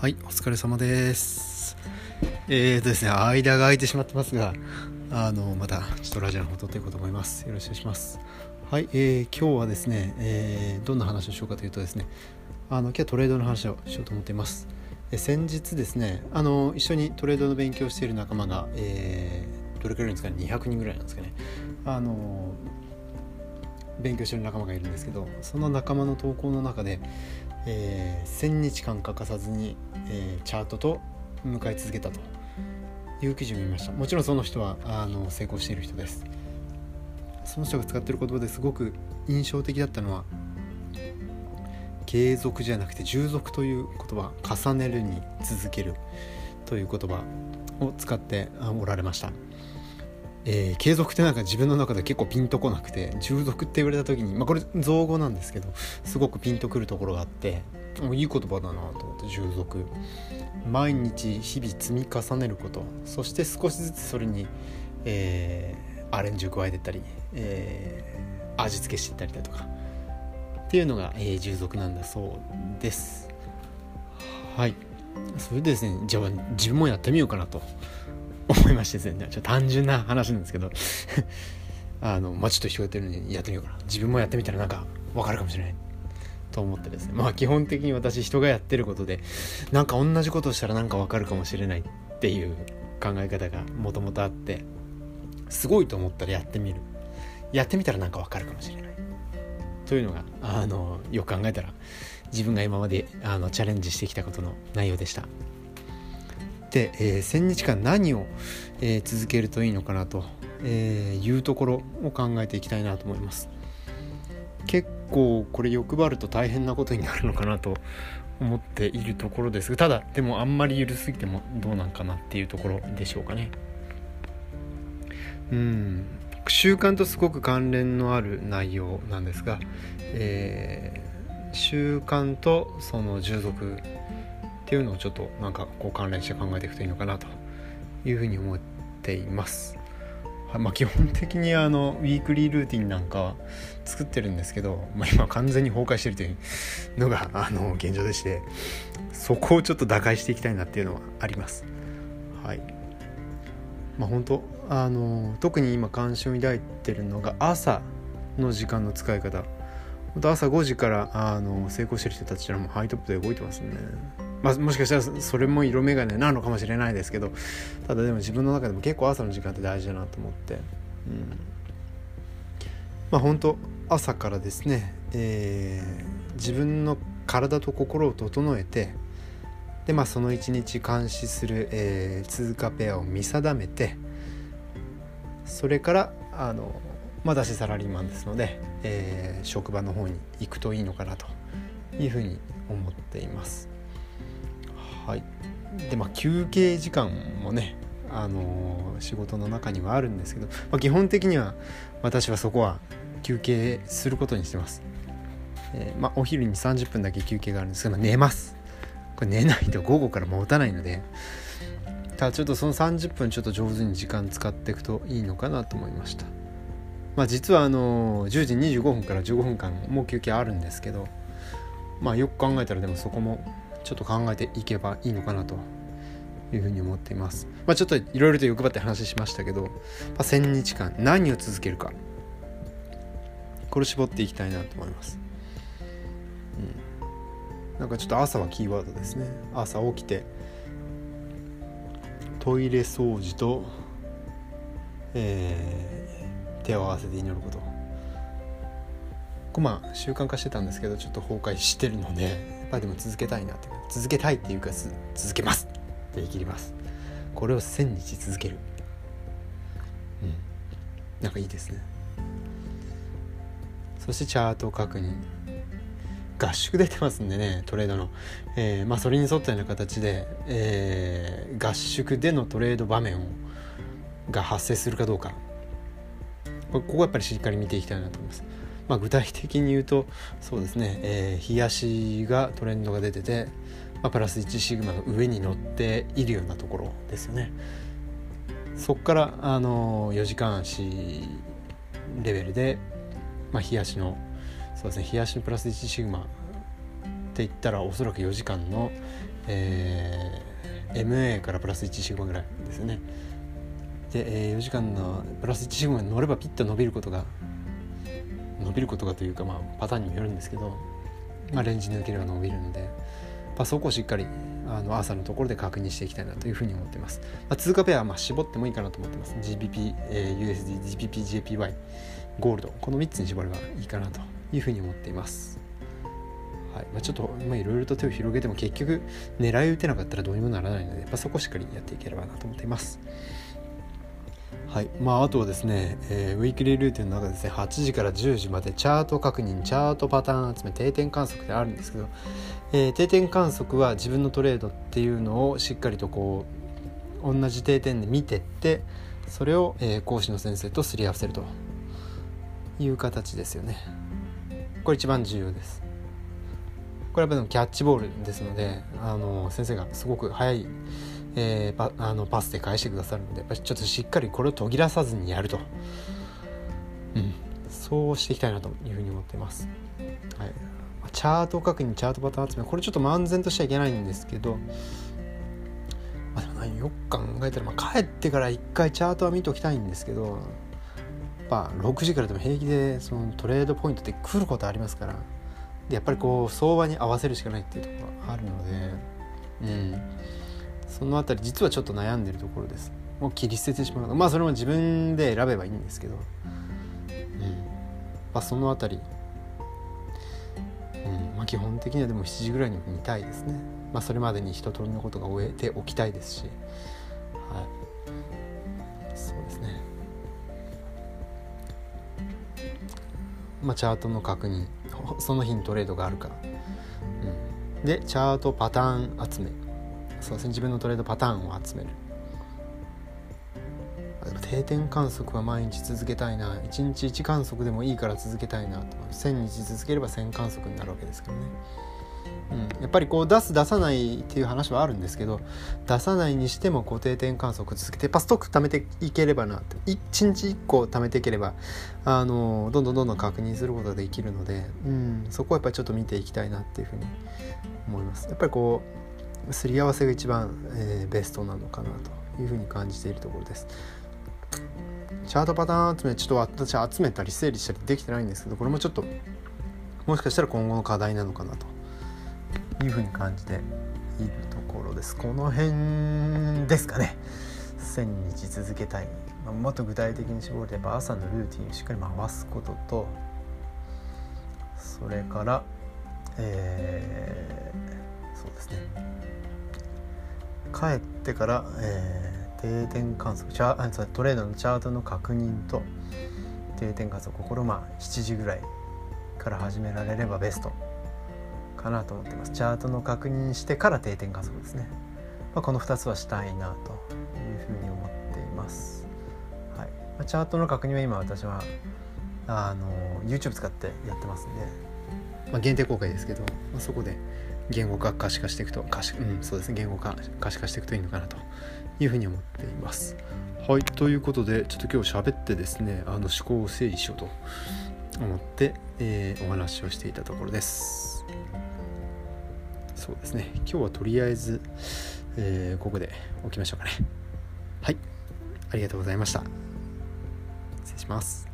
はい、お疲れ様です。えーとですね、間が空いてしまってますが、あの、また、ちょっとラジオの方撮っていこうと思います。よろしくお願いします。はい、えー今日はですね、えーどんな話をしようかというとですね、あの、今日はトレードの話をしようと思っています。え先日ですね、あの、一緒にトレードの勉強している仲間が、えーどれくらいいるんですかね、200人ぐらいなんですかね。あの、勉強してる仲間がいるんですけどその仲間の投稿の中で、えー1000日間欠かさずに、えーチャートと向かい続けたという記事を見ました。もちろんその人はあの成功している人です。その人が使っている言葉ですごく印象的だったのは継続じゃなくて従属という言葉重ねるに続けるという言葉を使っておられました。えー継続ってなんか自分の中で結構ピンとこなくて従属って言われた時にまあこれ造語なんですけどすごくピンとくるところがあってもういい言葉だなと思って従属。毎日日々積み重ねること。そして少しずつそれに、えーアレンジを加えてったり、えー味付けしてったりだとか。っていうのが、えー従属なんだそうです。はい。それでですねじゃあ自分もやってみようかなと。思いましてですね。ちょっと単純な話なんですけど。あのまあちょっと人がやってるのにやってみようかな。自分もやってみたらなんか分かるかもしれないと思ってですね。まあ基本的に私人がやってることでなんか同じことしたらなんか分かるかもしれないっていう考え方がもともとあってすごいと思ったらやってみる。やってみたらなんか分かるかもしれない。というのがあのよく考えたら自分が今まであのチャレンジしてきたことの内容でした。で、えー1000日間何を、えー続けるといいのかなと、えーいうところを考えていきたいなと思います。結構これ欲張ると大変なことになるのかなと思っているところです。がただでもあんまり緩すぎてもどうなんかなっていうところでしょうかね。うん。習慣とすごく関連のある内容なんですが、えー習慣とその従属っていうのをちょっとなんかこう関連して考えていくといいのかなというふうに思っています。はまあ、基本的にあのウィークリールーティンなんか作ってるんですけど、まあ、今完全に崩壊してるというのがあの現状でしてそこをちょっと打開していきたいなっていうのはあります。はいまあ、本当あの特に今関心を抱いてるのが朝の時間の使い方本当朝5時からあの成功してる人たちはもハイトップで動いてますね。まあ、もしかしたらそれも色眼鏡なのかもしれないですけどただでも自分の中でも結構朝の時間って大事だなと思って、うん、まあ本当朝からですね、えー自分の体と心を整えてでまあその一日監視する、えー通貨ペアを見定めてそれからあのまあ私サラリーマンですので、えー職場の方に行くといいのかなというふうに思っています。はい、でまあ休憩時間もね、あのー仕事の中にはあるんですけど、まあ、基本的には私はそこは休憩することにしてます。えーまあ、お昼に30分だけ休憩があるんですけど、まあ寝ます。これ寝ないと午後から持たないのでただちょっとその30分ちょっと上手に時間使っていくといいのかなと思いました。まあ、実はあの10時25分から15分間もう休憩あるんですけど、まあ、よく考えたらでもそこもちょっと考えていけばいいのかなというふうに思っています。まあ、ちょっといろいろと欲張って話しましたけど、まあ、1000日間何を続けるかこれ絞っていきたいなと思います。うん、なんかちょっと朝はキーワードですね。朝起きてトイレ掃除と、えー手を合わせて祈ることこまあ習慣化してたんですけどちょっと崩壊してるのでやっぱりでも続けたいなって続けたいっていうか続けます。って言い切ります。これを1000日続ける。うん。なんかいいですね。そしてチャート確認。合宿出てますんでねトレードの、えーまあ、それに沿ったような形で、えー合宿でのトレード場面をが発生するかどうか。こここやっぱりしっかり見ていきたいなと思います。まあ、具体的に言うとそうですね、えー、冷やしがトレンドが出てて、まあ、プラス1シグマの上に乗っているようなところですよね。そこから、あの4時間足レベルで、まあ、冷やしのそうですね冷やしのプラス1シグマって言ったらおそらく4時間の、えー、MA からプラス1シグマぐらいですよねで、えー、4時間のプラス1シグマに乗ればピッと伸びることが伸びることがというか、まあ、パターンにもよるんですけど、まあ、レンジ抜ければ伸びるので、まあ、そこをしっかりあの朝のところで確認していきたいなというふうに思っています、まあ、通貨ペアはまあ絞ってもいいかなと思ってます。GBP、えー、USD、GBP、JPY ゴールド。この3つに絞ればいいかなというふうに思っています。はい。まあ、ちょっといろいろと手を広げても結局狙い撃てなかったらどうにもならないのでやっぱそこをしっかりやっていければなと思っていますはい。まあ、あとはですね、えー、ウィークリールーティンの中でですね8時から10時までチャート確認チャートパターン集め定点観測であるんですけど、えー、定点観測は自分のトレードっていうのをしっかりとこう同じ定点で見てってそれを、えー、講師の先生とすり合わせるという形ですよね。これ一番重要です。これはキャッチボールですのであの先生がすごく早いえー、パあのパスで返してくださるのでやっぱりちょっとしっかりこれを途切らさずにやると、うん、そうしていきたいなというふうに思っています。はい、チャート確認チャートパターン集めこれちょっと漫然としちゃいけないんですけど、まあ、でもよく考えたら、まあ、帰ってから一回チャートは見ておきたいんですけど、まあ、6時からでも平気でそのトレードポイントで来ることありますからでやっぱりこう相場に合わせるしかないっていうところがあるのでうん。その辺り実はちょっと悩んでるところです。もう切り捨ててしまうまあそれも自分で選べばいいんですけど、うん。まあ、その辺り、うん。まあ、基本的にはでも7時ぐらいに見たいですね、まあ、それまでに一通りのことが終えておきたいですし、はい、そうですね。まあチャートの確認。その日にトレードがあるか、うん、でチャートパターン集め。そうですね。自分のトレードパターンを集める。定点観測は毎日続けたいな。1日1観測でもいいから続けたいなと。1000日続ければ1000観測になるわけですからね、うん、やっぱりこう出す出さないっていう話はあるんですけど出さないにしても固定点観測続けてやっぱストック貯めていければなって。1日1個貯めていければあのどんどんどんどん確認することができるので、うん、そこはやっぱりちょっと見ていきたいなっていうふうに思います。やっぱりこうすり合わせが一番、えー、ベストなのかなというふうに感じているところです。チャートパターン集めちょっと私集めたり整理したりできてないんですけどこれもちょっともしかしたら今後の課題なのかなというふうに感じているところです。この辺ですかね。1000日続けたい、まあ、もっと具体的に絞れば朝のルーティンをしっかり回すこととそれからえー、そうですね。帰ってから、えー、定点観測チャあトレードのチャートの確認と定点観測これまあ7時ぐらいから始められればベストかなと思ってます。チャートの確認してから定点観測ですね、まあ、この2つはしたいなというふうに思っています、はい。まあ、チャートの確認は今私はあの YouTube 使ってやってますんで、まあ、限定公開ですけど、まあ、そこで言語化可視化していくと可視、うん、そうですね言語化可視化していくといいのかなというふうに思っています。はいということでちょっと今日喋ってですねあの思考を整理しようと思って、えー、お話をしていたところです。そうですね今日はとりあえず、えー、ここで置きましょうかね。はいありがとうございました。失礼します。